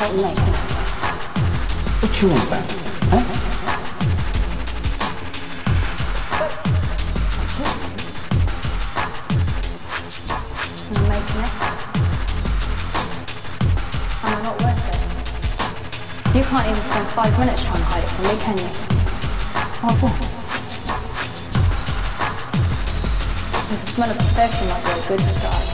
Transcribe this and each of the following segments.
What you making? What you want back? Huh? I'm making it. Am I not worth it? You can't even spend five minutes trying to hide it from me, can you? Oh, what? The smell of perfume might be a good start.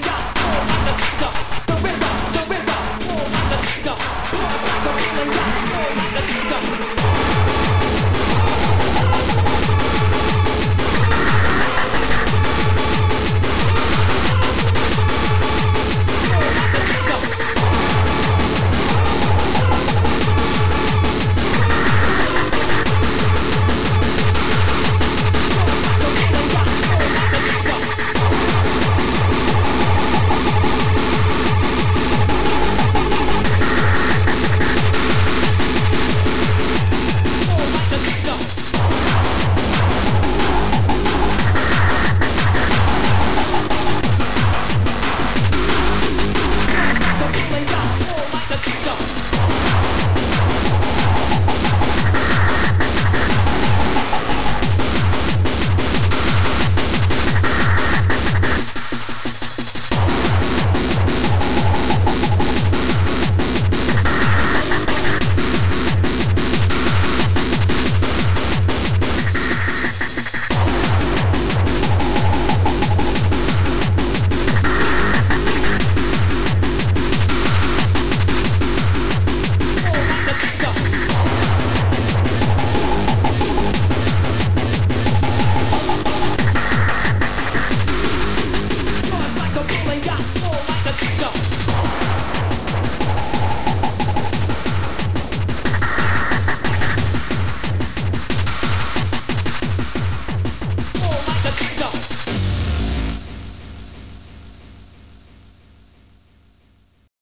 find out.